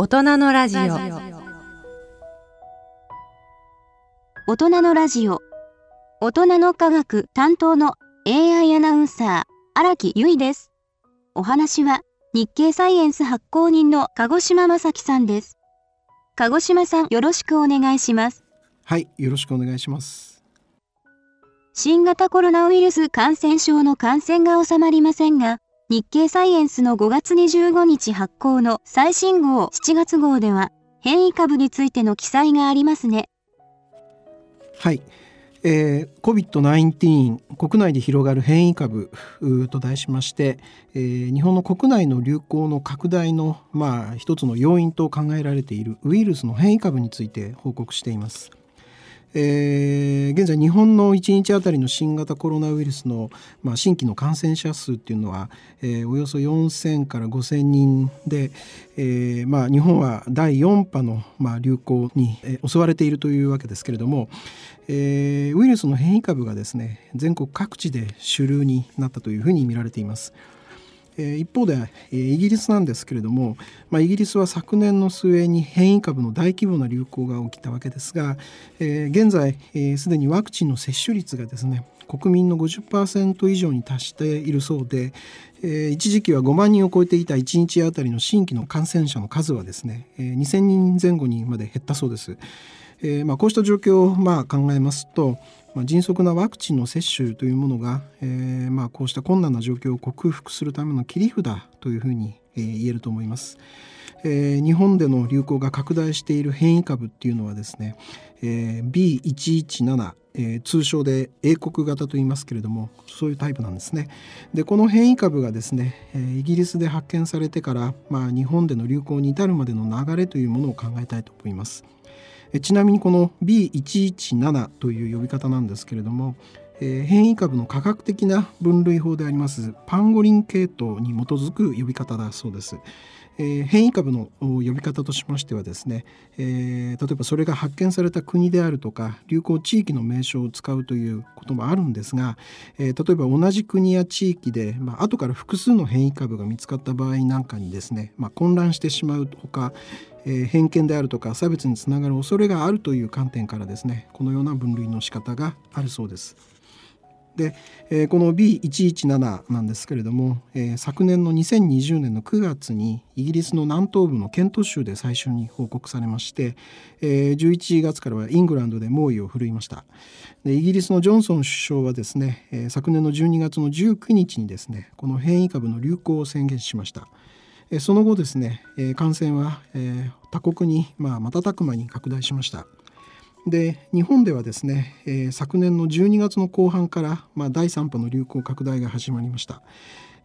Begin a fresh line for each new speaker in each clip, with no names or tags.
大人のラジオ。
大人のラジオ。大人の科学担当の AI アナウンサー荒木由衣です。お話は日経サイエンス発行人の鹿児島正樹さんです。鹿児島さんよろしくお願いします。
はいよろしくお願いします。
新型コロナウイルス感染症の感染が収まりませんが日経サイエンスの5月25日発行の最新号7月号では変異株についての記載がありますね。
はい、えー、COVID-19 国内で広がる変異株と題しまして、えー、日本の国内の流行の拡大の、まあ、一つの要因と考えられているウイルスの変異株について報告しています。えー、現在日本の1日あたりの新型コロナウイルスの、まあ、新規の感染者数っていうのは、えー、およそ4,000から5,000人で、えーまあ、日本は第4波の、まあ、流行に、えー、襲われているというわけですけれども、えー、ウイルスの変異株がですね全国各地で主流になったというふうに見られています。一方で、イギリスなんですけれども、まあ、イギリスは昨年の末に変異株の大規模な流行が起きたわけですが、え現在すで、にワクチンの接種率がですね国民の50%以上に達しているそうで、え、一時期は5万人を超えていた1日あたりの新規の感染者の数はですね、え、2000人前後にまで減ったそうです。えまあ、こうした状況をまあ考えますと、まあ、迅速なワクチンの接種というものが、えーまあ、こうした困難な状況を克服するための切り札というふうに、えー、言えると思います。えー、日本での流行が拡大している変異株っていうのはですね、え、B117、え、通称で英国型と言いますけれどもそういうタイプなんですね。でこの変異株がですね、え、イギリスで発見されてから、まあ、日本での流行に至るまでの流れというものを考えたいと思います。ちなみにこの B117 という呼び方なんですけれども、えー、変異株の科学的な分類法でありますパンゴリン系統に基づく呼び方だそうです。えー、変異株の呼び方としましてはですね、えー、例えばそれが発見された国であるとか流行地域の名称を使うということもあるんですが、えー、例えば同じ国や地域で、まあ後から複数の変異株が見つかった場合なんかにですね、まあ、混乱してしまうほか、えー、偏見であるとか差別につながる恐れがあるという観点からですねこのような分類の仕方があるそうです。で、えー、この B117 なんですけれども、えー、昨年の2020年の9月にイギリスの南東部のケント州で最初に報告されまして、えー、11月からはイングランドで猛威を振るいましたでイギリスのジョンソン首相はですね、えー、昨年の12月の19日にですねこの変異株の流行を宣言しましたその後ですね感染は他国にまあ瞬く間に拡大しましたで日本ではですね、昨年の12月の後半から、まあ、第3波の流行拡大が始まりました、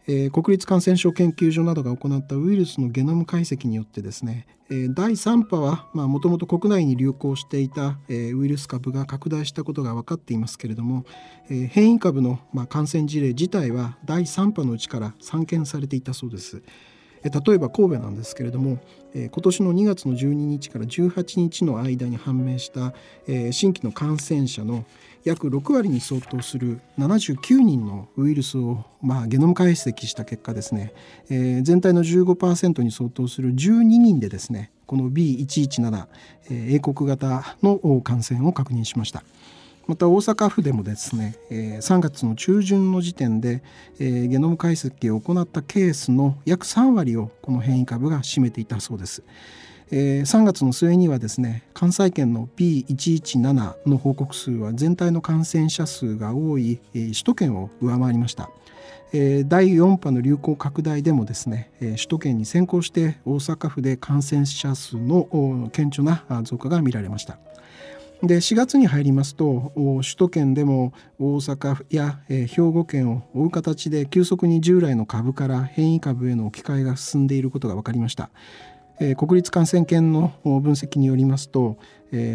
えー、国立感染症研究所などが行ったウイルスのゲノム解析によってですね、えー、第3波はもともと国内に流行していた、えー、ウイルス株が拡大したことが分かっていますけれども、えー、変異株の、まあ、感染事例自体は第3波のうちから散見されていたそうです。例えば神戸なんですけれども今年の2月の12日から18日の間に判明した新規の感染者の約6割に相当する79人のウイルスを、まあ、ゲノム解析した結果ですね、え、全体の15%に相当する12人でですねこの B117、え、英国型の感染を確認しました。また大阪府でもですね、え3月の中旬の時点で、ゲノム解析を行ったケースの約3割をこの変異株が占めていたそうです。え3月の末にはですね関西圏の P117 の報告数は全体の感染者数が多い、首都圏を上回りました。第4波の流行拡大でもですね首都圏に先行して大阪府で感染者数の顕著な増加が見られました。で4月に入りますと首都圏でも大阪や、兵庫県を追う形で急速に従来の株から変異株への置き換えが進んでいることが分かりました。国立感染研の分析によりますと、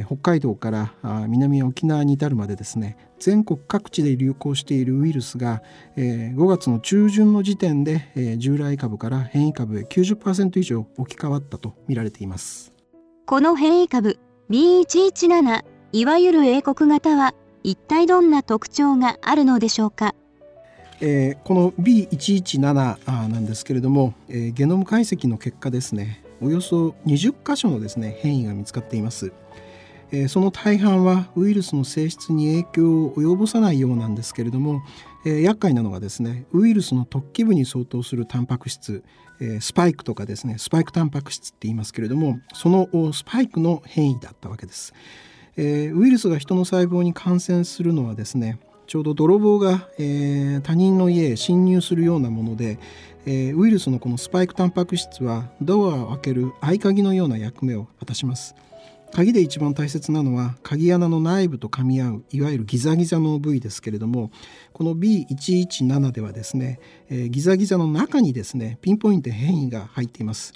北海道から南沖縄に至るまでですね全国各地で流行しているウイルスが、5月の中旬の時点で、従来株から変異株へ90%以上置き換わったと見られています
この変異株 B117 いわゆる英国型は一体どんな特徴があるのでしょうか？
えー、この B117 なんですけれども、えー、ゲノム解析の結果ですねおよそ20箇所のですね変異が見つかっています。えその大半はウイルスの性質に影響を及ぼさないようなんですけれども、え厄介なのがですねウイルスの突起部に相当するタンパク質、えスパイクとかですねスパイクタンパク質って言いますけれどもそのスパイクの変異だったわけです。えウイルスが人の細胞に感染するのはですねちょうど泥棒が、えー、他人の家へ侵入するようなもので、えー、ウイルスのこのスパイクタンパク質はドアを開ける合鍵のような役目を果たします。鍵で一番大切なのは鍵穴の内部と噛み合ういわゆるギザギザの部位ですけれどもこの B117 ではですね、えー、ギザギザの中にですねピンポイント変異が入っています、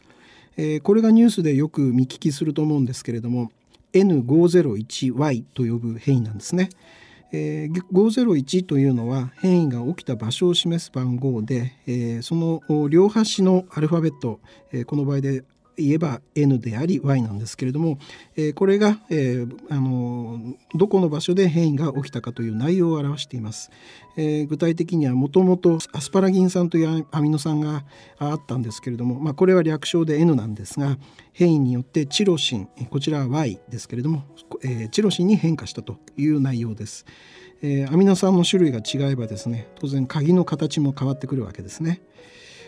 え、これがニュースでよく見聞きすると思うんですけれども N501Y と呼ぶ変異なんですね、えー、501というのは変異が起きた場所を示す番号で、えー、その両端のアルファベット、えー、この場合で言えば n であり y なんですけれども、えー、これが、えー、あのどこの場所で変異が起きたかという内容を表しています。えー、具体的にはもともとアスパラギン酸というアミノ酸があったんですけれども、まあ、これは略称で N なんですが変異によってチロシンこちらは Y ですけれども、えー、チロシンに変化したという内容です。えー、アミノ酸の種類が違えばですね当然鍵の形も変わってくるわけですね。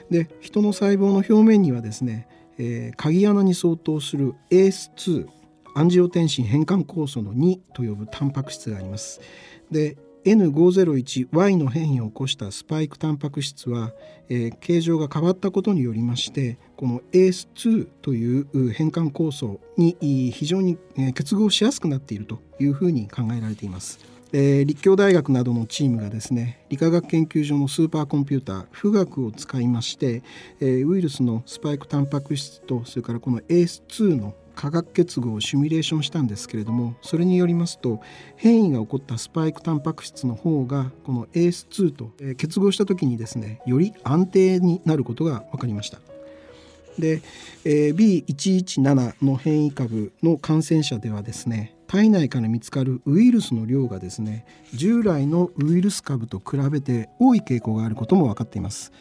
で人の細胞の表面にはですねえー、鍵穴に相当する ACE2 アンジオテンシン変換酵素の2と呼ぶタンパク質があります。で N501Y の変異を起こしたスパイクタンパク質は、えー、形状が変わったことによりましてこの ACE2 という変換酵素に非常に結合しやすくなっているというふうに考えられています。えー、立教大学などのチームがですね理化学研究所のスーパーコンピューター富岳を使いまして、えー、ウイルスのスパイクタンパク質とそれからこの ACE2 の化学結合をシミュレーションしたんですけれどもそれによりますと変異が起こったスパイクタンパク質の方がこの ACE2 と結合した時にですねより安定になることが分かりました。で、えー、B117 の変異株の感染者ではですね体内から見つかるウイルスの量がですね従来のウイルス株と比べて多い傾向があることも分かっています。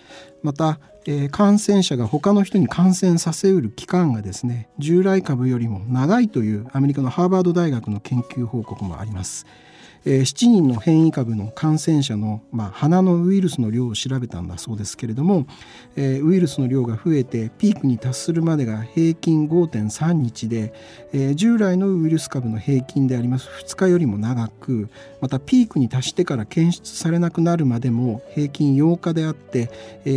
また、えー、感染者が他の人に感染させうる期間がですね従来株よりも長いというアメリカのハーバード大学の研究報告もあります。えー、7人の変異株の感染者の、まあ、鼻のウイルスの量を調べたんだそうですけれども、ウイルスの量が増えてピークに達するまでが平均5.3日で、従来のウイルス株の平均であります2日よりも長くまたピークに達してから検出されなくなるまでも平均8日であって、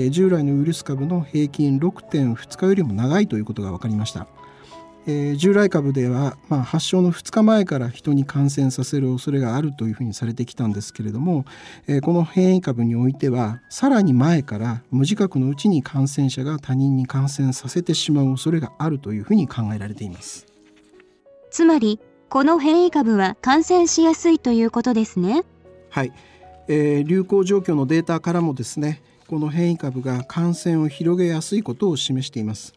従来のウイルス株の平均6.2日よりも長いということが分かりました。えー、従来株では、まあ、発症の2日前から人に感染させる恐れがあるというふうにされてきたんですけれども、えー、この変異株においてはさらに前から無自覚のうちに感染者が他人に感染させてしまう恐れがあるというふうに考えられています。
つまりこの変異株は感染しやすいということですね。
はい、えー、流行状況のデータからもですねこの変異株が感染を広げやすいことを示しています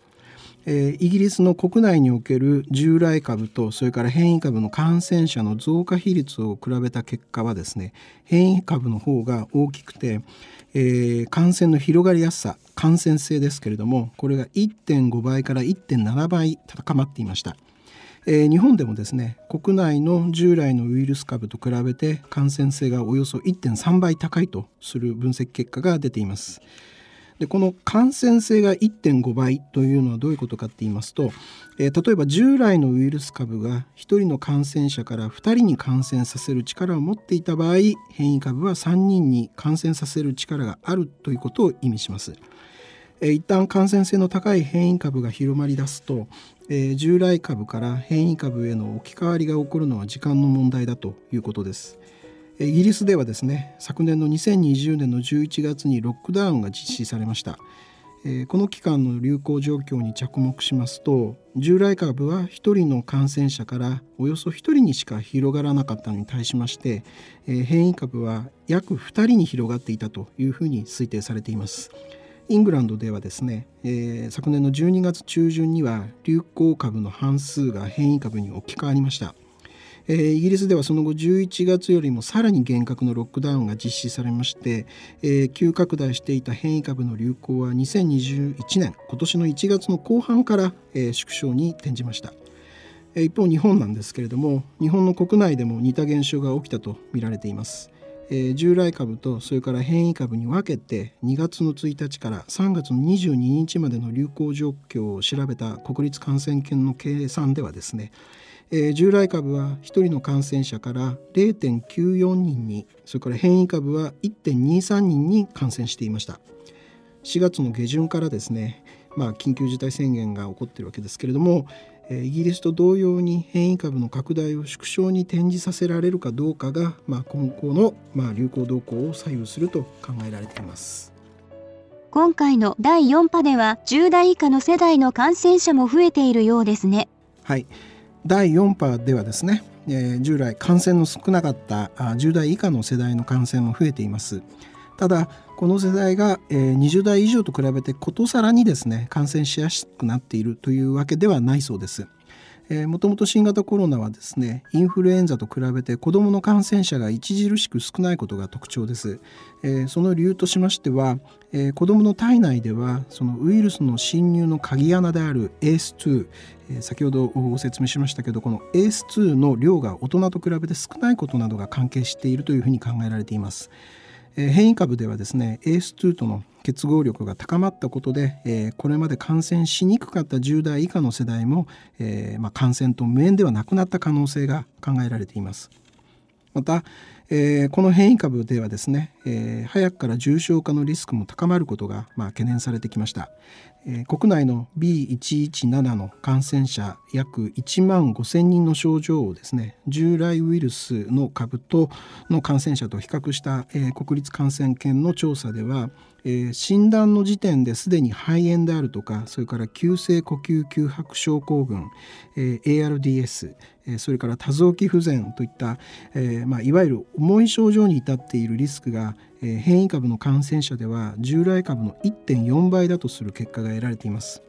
えー、イギリスの国内における従来株とそれから変異株の感染者の増加比率を比べた結果はですね変異株の方が大きくて、えー、感染の広がりやすさ感染性ですけれどもこれが1.5倍から1.7倍高まっていました。えー、日本でもですね国内の従来のウイルス株と比べて感染性がおよそ1.3倍高いとする分析結果が出ています。でこの感染性が1.5倍というのはどういうことかって言いますと、えー、例えば従来のウイルス株が1人の感染者から2人に感染させる力を持っていた場合変異株は3人に感染させる力があるということを意味します。えー、一旦感染性の高い変異株が広まり出すと、えー、従来株から変異株への置き換わりが起こるのは時間の問題だということです。イギリスではですね昨年の2020年の11月にロックダウンが実施されました、この期間の流行状況に着目しますと従来株は1人の感染者からおよそ1人にしか広がらなかったのに対しまして、変異株は約2人に広がっていたというふうに推定されています。イングランドではですね、えー、昨年の12月中旬には流行株の半数が変異株に置き換わりました。えー、イギリスではその後11月よりもさらに厳格のロックダウンが実施されまして、えー、急拡大していた変異株の流行は2021年今年の1月の後半から、えー、縮小に転じました。一方日本なんですけれども日本の国内でも似た現象が起きたと見られています。え従来株とそれから変異株に分けて2月の1日から3月の22日までの流行状況を調べた国立感染研の計算ではですね、え従来株は1人の感染者から0.94人にそれから変異株は1.23人に感染していました。4月の下旬からですねまあ緊急事態宣言が起こっているわけですけれどもイギリスと同様に変異株の拡大を縮小に転じさせられるかどうかが、まあ、今後の、まあ、流行動向を左右すると考えられています。
今回の第4波では10代以下の世代の感染者も増えているようですね。
はい第4波ではですね、えー、従来感染の少なかった10代以下の世代の感染も増えていますただこの世代が、えー、20代以上と比べてことさらにですね感染しやすくなっているというわけではないそうです。もともと新型コロナはですねインフルエンザと比べて子どもの感染者が著しく少ないことが特徴です、えー、その理由としましては、えー、子どもの体内ではそのウイルスの侵入の鍵穴である ACE2、先ほどご説明しましたけどこの ACE2 の量が大人と比べて少ないことなどが関係しているというふうに考えられています変異株ではですね ACE2 との結合力が高まったことで、これまで感染しにくかった10代以下の世代も、感染と無縁ではなくなった可能性が考えられています。また、えー、この変異株ではですね、え、早くから重症化のリスクも高まることが、ま、懸念されてきました、えー、国内の B117 の感染者約1万5千人の症状をですね従来ウイルスの株との感染者と比較した、えー、国立感染研の調査ではえー、診断の時点ですでに肺炎であるとかそれから急性呼吸窮迫症候群、えー、ARDS、え、それから多臓器不全といった、えまあ、いわゆる重い症状に至っているリスクが、え、変異株の感染者では従来株の1.4倍だとする結果が得られています。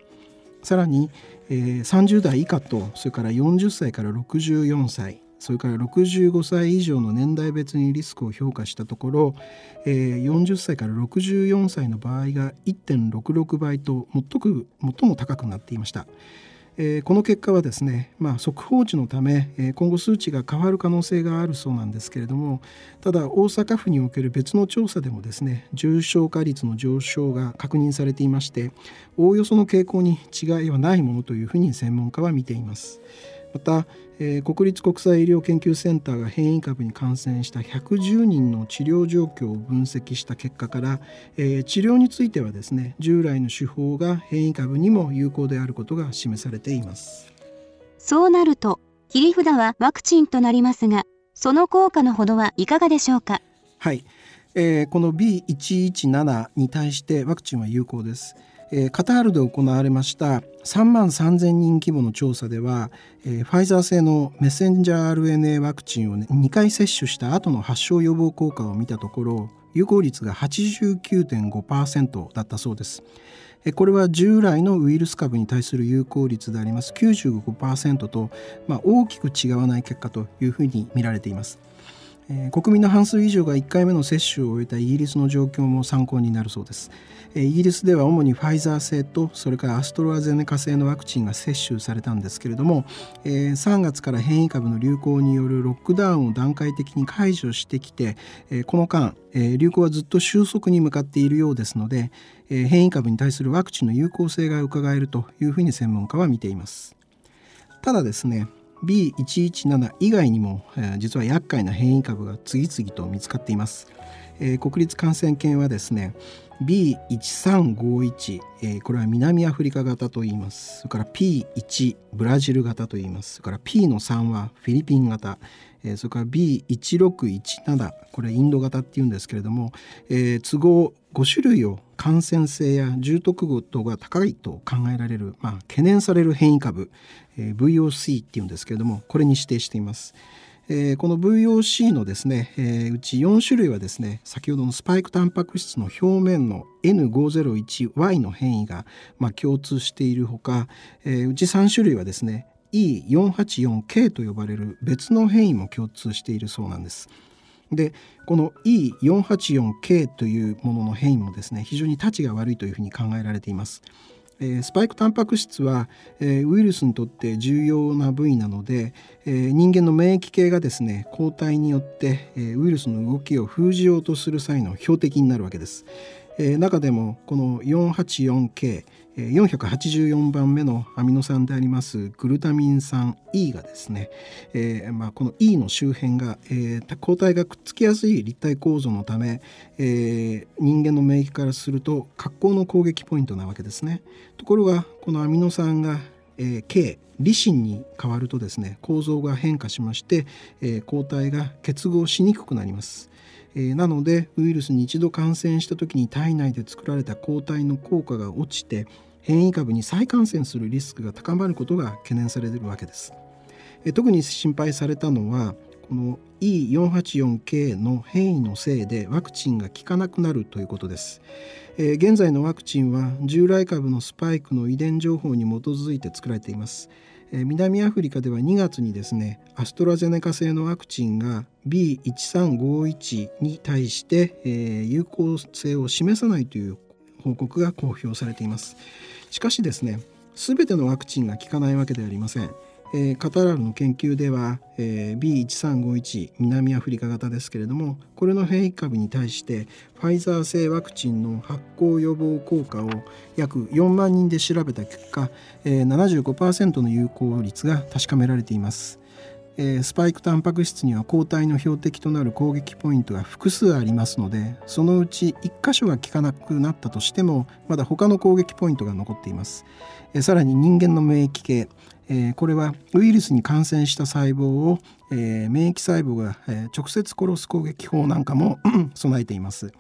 さらに、えー、30代以下とそれから40歳から64歳それから65歳以上の年代別にリスクを評価したところ、えー、40歳から64歳の場合が1.66倍と最も高くなっていました。えー、この結果はですね、まあ、速報値のため、えー、今後数値が変わる可能性があるそうなんですけれどもただ大阪府における別の調査でもですね重症化率の上昇が確認されていましておおよその傾向に違いはないものというふうに専門家は見ています。また、えー、国立国際医療研究センターが変異株に感染した110人の治療状況を分析した結果から、えー、治療についてはですね従来の手法が変異株にも有効であることが示されています。
そうなると切り札はワクチンとなりますがその効果のほどはいかがでしょうか？
はい、えー、この B117 に対してワクチンは有効ですカタールで行われました3万3000人規模の調査では、ファイザー製のメッセンジャー RNA ワクチンを、2回接種した後の発症予防効果を見たところ有効率が89.5%だったそうです。これは従来のウイルス株に対する有効率であります95%と、まあ、大きく違わない結果というふうに見られています。え国民の半数以上が1回目の接種を終えたイギリスの状況も参考になるそうですえ。イギリスでは主にファイザー製とそれからアストロアゼネカ製のワクチンが接種されたんですけれどもえ3月から変異株の流行によるロックダウンを段階的に解除してきてえこの間え流行はずっと収束に向かっているようですのでえ変異株に対するワクチンの有効性が伺えるというふうに専門家は見ています。ただですね B117 以外にも、実は厄介な変異株が次々と見つかっています。国立感染研はですね B1351、えー、これは南アフリカ型と言います。それから P1 ブラジル型と言います。それから P の3はフィリピン型、えー、それから B1617 これインド型っていうんですけれども、えー、都合5種類を感染性や重篤度が高いと考えられる、まあ、懸念される変異株、えー、VOC っていうんですけれどもこれに指定しています。えー、この VOC のですね、えー、うち4種類はですね先ほどのスパイクタンパク質の表面の N501Y の変異が、まあ、共通しているほか、えー、うち3種類はですね E484K と呼ばれる別の変異も共通しているそうなんです。でこの E484K というものの変異もですね非常にたちが悪いというふうに考えられています。えスパイクタンパク質は、えウイルスにとって重要な部位なので、え人間の免疫系がですね抗体によって、えウイルスの動きを封じようとする際の標的になるわけです。え中でもこの 484K 484番目のアミノ酸でありますグルタミン酸 E がですね、えーまあ、この E の周辺が、えー、抗体がくっつきやすい立体構造のため、えー、人間の免疫からすると格好の攻撃ポイントなわけですね。ところがこのアミノ酸が、えー、K リシンに変わるとですね構造が変化しまして、えー、抗体が結合しにくくなります。えー、なのでウイルスに一度感染した時に体内で作られた抗体の効果が落ちて変異株に再感染するリスクが高まることが懸念されているわけです。えー、特に心配されたのはこの E484K の変異のせいでワクチンが効かなくなるということです。えー、現在のワクチンは従来株のスパイクの遺伝情報に基づいて作られています。南アフリカでは2月にですねアストラゼネカ製のワクチンが B1351 に対して、え、有効性を示さないという報告が公表されています。しかしですね全てのワクチンが効かないわけではありません。えー、カタラルの研究では、えー、B1351 南アフリカ型ですけれどもこれの変異株に対してファイザー製ワクチンの発酵予防効果を約4万人で調べた結果、えー、75%の有効率が確かめられています。スパイクタンパク質には抗体の標的となる攻撃ポイントが複数ありますのでそのうち1箇所が効かなくなったとしてもまだ他の攻撃ポイントが残っていますさらに人間の免疫系えー、これはウイルスに感染した細胞を、えー、免疫細胞が、えー、直接殺す攻撃法なんかも 備えています。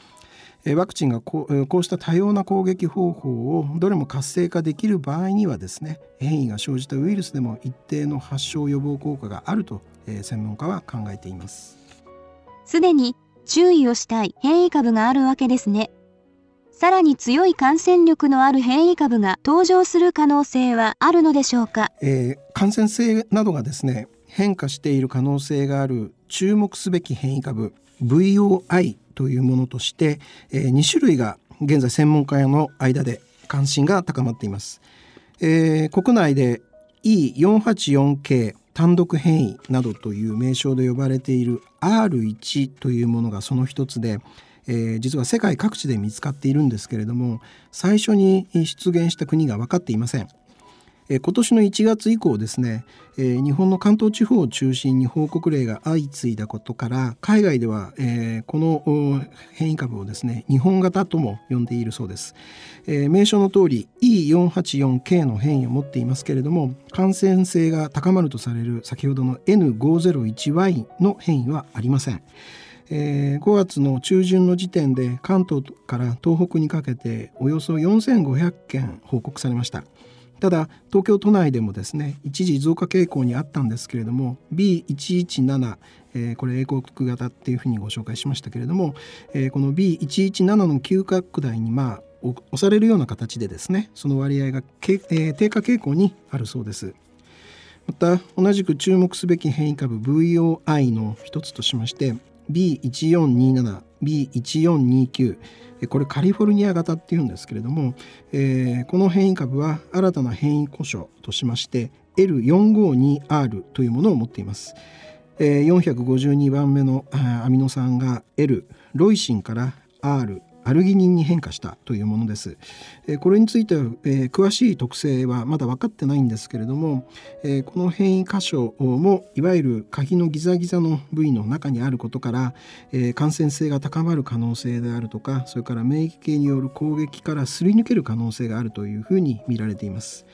ワクチンがこうこうした多様な攻撃方法をどれも活性化できる場合にはですね変異が生じたウイルスでも一定の発症予防効果があると、えー、専門家は考えています
すでに注意をしたい変異株があるわけですねさらに強い感染力のある変異株が登場する可能性はあるのでしょうか、
えー、感染性などがですね変化している可能性がある注目すべき変異株 VOI というものとして、えー、2種類が現在専門家の間で関心が高まっています、えー、国内で E484K 単独変異などという名称で呼ばれている R1 というものがその一つでえー、実は世界各地で見つかっているんですけれども最初に出現した国が分かっていません。え今年の1月以降ですね、え日本の関東地方を中心に報告例が相次いだことから海外では、えこの変異株をですね日本型とも呼んでいるそうです、え名称の通り E484K の変異を持っていますけれども感染性が高まるとされる先ほどの N501Y の変異はありませんえー、5月の中旬の時点で関東から東北にかけておよそ4500件報告されました。ただ東京都内でもですね一時増加傾向にあったんですけれども B117 えー、これ英国型っていうふうにご紹介しましたけれども、えー、この B117 の急拡大にまあ押されるような形でですねその割合がけ、えー、低下傾向にあるそうです。また同じく注目すべき変異株 VOI の一つとしまして B1427、B1429 これカリフォルニア型っていうんですけれども、えー、この変異株は新たな変異故障としまして L452R というものを持っています。えー、452番目のアミノ酸が L ロイシンから R アルギニンに変化したというものです。これについては、え詳しい特性はまだ分かってないんですけれども、えこの変異箇所もいわゆる鍵のギザギザの部位の中にあることから、え感染性が高まる可能性であるとかそれから免疫系による攻撃からすり抜ける可能性があるというふうに見られています。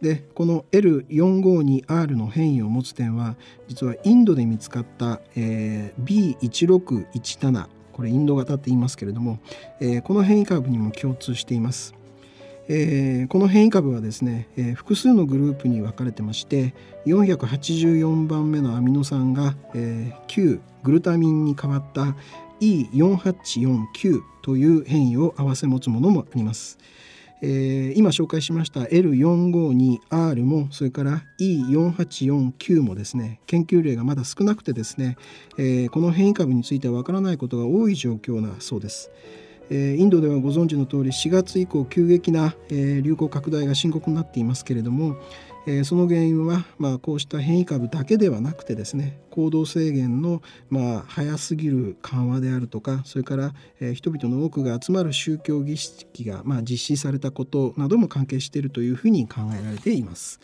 でこの L452R の変異を持つ点は実はインドで見つかった、えー、B1617 これインド型って言いますけれども、えー、この変異株にも共通しています。えー、この変異株はですね、えー、複数のグループに分かれてまして484番目のアミノ酸が、えー、旧グルタミンに変わった E4849 という変異を併せ持つものもあります。えー、今紹介しました L452R もそれから E4849 もですね研究例がまだ少なくてですね、えー、この変異株についてはわからないことが多い状況なそうです。インドではご存知の通り4月以降急激な流行拡大が深刻になっていますけれどもえその原因はまあこうした変異株だけではなくてですね行動制限のまあ早すぎる緩和であるとかそれからえ人々の多くが集まる宗教儀式がまあ実施されたことなども関係しているというふうに考えられています。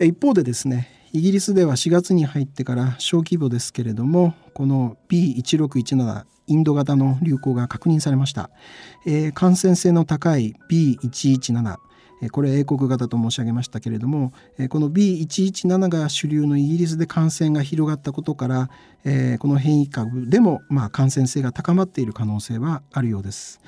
一方でですねイギリスでは4月に入ってから小規模ですけれどもこの B1617 インド型の流行が確認されました、えー、感染性の高い B117 これ英国型と申し上げましたけれどもこの B117 が主流のイギリスで感染が広がったことからこの変異株でもま感染性が高まっている可能性はあるようです。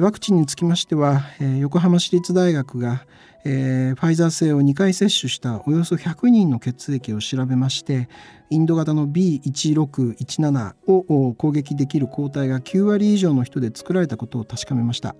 ワクチンにつきましては横浜市立大学がえー、ファイザー製を2回接種したおよそ100人の血液を調べましてインド型の B1617 を攻撃できる抗体が9割以上の人で作られたことを確かめました、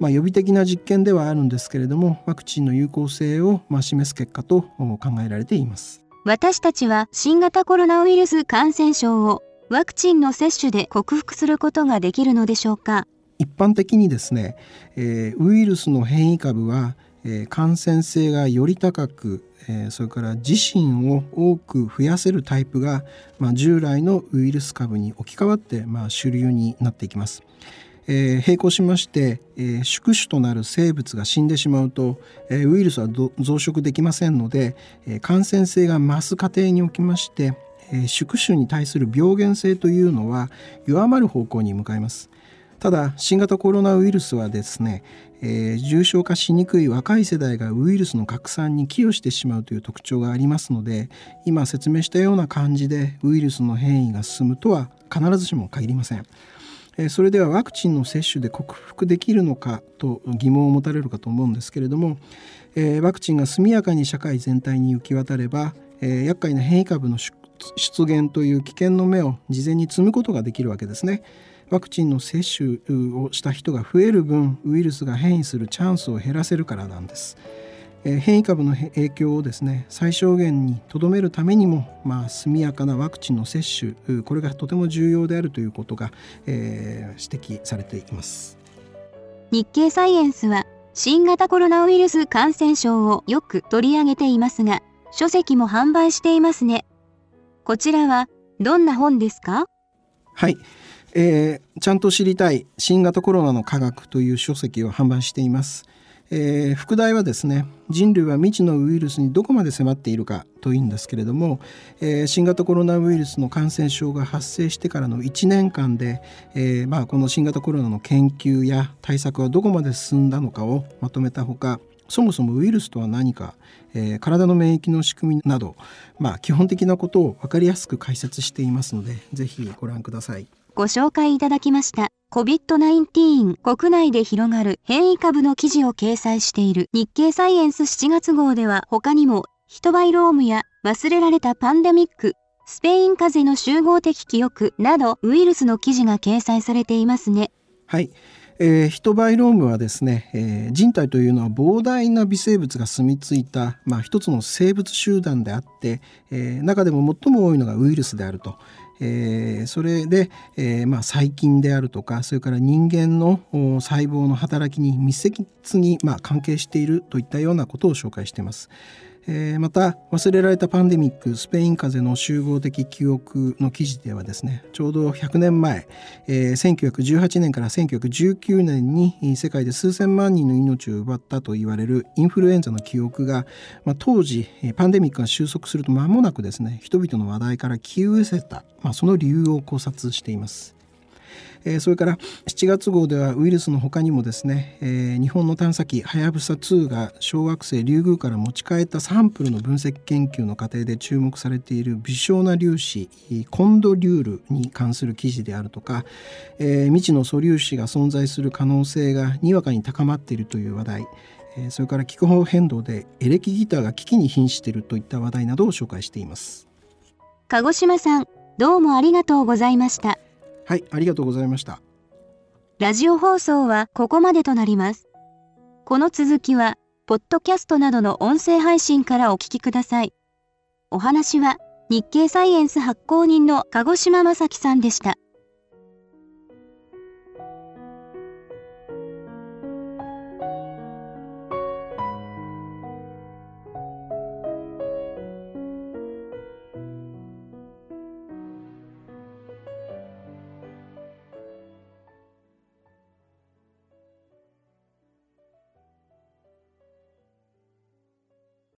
まあ、予備的な実験ではあるんですけれどもワクチンの有効性をまあ示す結果と考えられています。
私たちは新型コロナウイルス感染症をワクチンの接種で克服することができるのでしょうか？
一般的にですね、えー、ウイルスの変異株はえ感染性がより高く、えそれから自身を多く増やせるタイプが、ま、従来のウイルス株に置き換わって、ま、主流になっていきます。え、並行しまして、え、宿主となる生物が死んでしまうと、え、ウイルスは増殖できませんので、え、感染性が増す過程におきまして、え、宿主に対する病原性というのは弱まる方向に向かいます。ただ新型コロナウイルスはですね、えー、重症化しにくい若い世代がウイルスの拡散に寄与してしまうという特徴がありますので今説明したような感じでウイルスの変異が進むとは必ずしも限りません。それではワクチンの接種で克服できるのかと疑問を持たれるかと思うんですけれどもワクチンが速やかに社会全体に行き渡れば厄介な変異株の出現という危険の目を事前に積むことができるわけですね。ワクチンの接種をした人が増える分ウイルスが変異するチャンスを減らせるからなんです。変異株の影響をですね最小限にとどめるためにも、まあ、速やかなワクチンの接種これがとても重要であるということが、えー、指摘されています。
日経サイエンスは新型コロナウイルス感染症をよく取り上げていますが書籍も販売していますね。こちらはどんな本ですか？
はいえー、ちゃんと知りたい新型コロナの科学という書籍を販売しています。えー、副題はですね人類は未知のウイルスにどこまで迫っているかというんですけれども、えー、新型コロナウイルスの感染症が発生してからの1年間で、えー、まあ、この新型コロナの研究や対策はどこまで進んだのかをまとめたほかそもそもウイルスとは何か、え、体の免疫の仕組みなど、まあ、基本的なことを分かりやすく解説していますのでぜひご覧ください。
ご紹介いただきました COVID-19 国内で広がる変異株の記事を掲載している日経サイエンス7月号では他にもヒトバイロームや忘れられたパンデミックスペイン風邪の集合的記憶などウイルスの記事が掲載されていますね。
はい。えー、ヒトバイロームはですね、えー、人体というのは膨大な微生物が住み着いた、まあ、一つの生物集団であって、えー、中でも最も多いのがウイルスであると。えー、それで、えーまあ、細菌であるとかそれから人間の細胞の働きに密接に、まあ、関係しているといったようなことを紹介しています。え、また忘れられたパンデミックスペイン風邪の集合的記憶の記事ではですねちょうど100年前、えー、1918年から1919年に世界で数千万人の命を奪ったと言われるインフルエンザの記憶が、まあ、当時パンデミックが収束すると間もなくですね人々の話題から消え失せた、まあ、その理由を考察しています。えー、それから7月号ではウイルスの他にもですね、えー、日本の探査機はやぶさ2が小惑星リュウグウから持ち帰ったサンプルの分析研究の過程で注目されている微小な粒子コンドリュールに関する記事であるとか、えー、未知の素粒子が存在する可能性がにわかに高まっているという話題それから気候変動でエレキギターが危機に瀕しているといった話題などを紹介しています。
鹿児島さんどうもありがとうございました。
はい、ありがとうございました。
ラジオ放送はここまでとなります。この続きは、ポッドキャストなどの音声配信からお聞きください。お話は、日経サイエンス発行人の鹿児島正樹さんでした。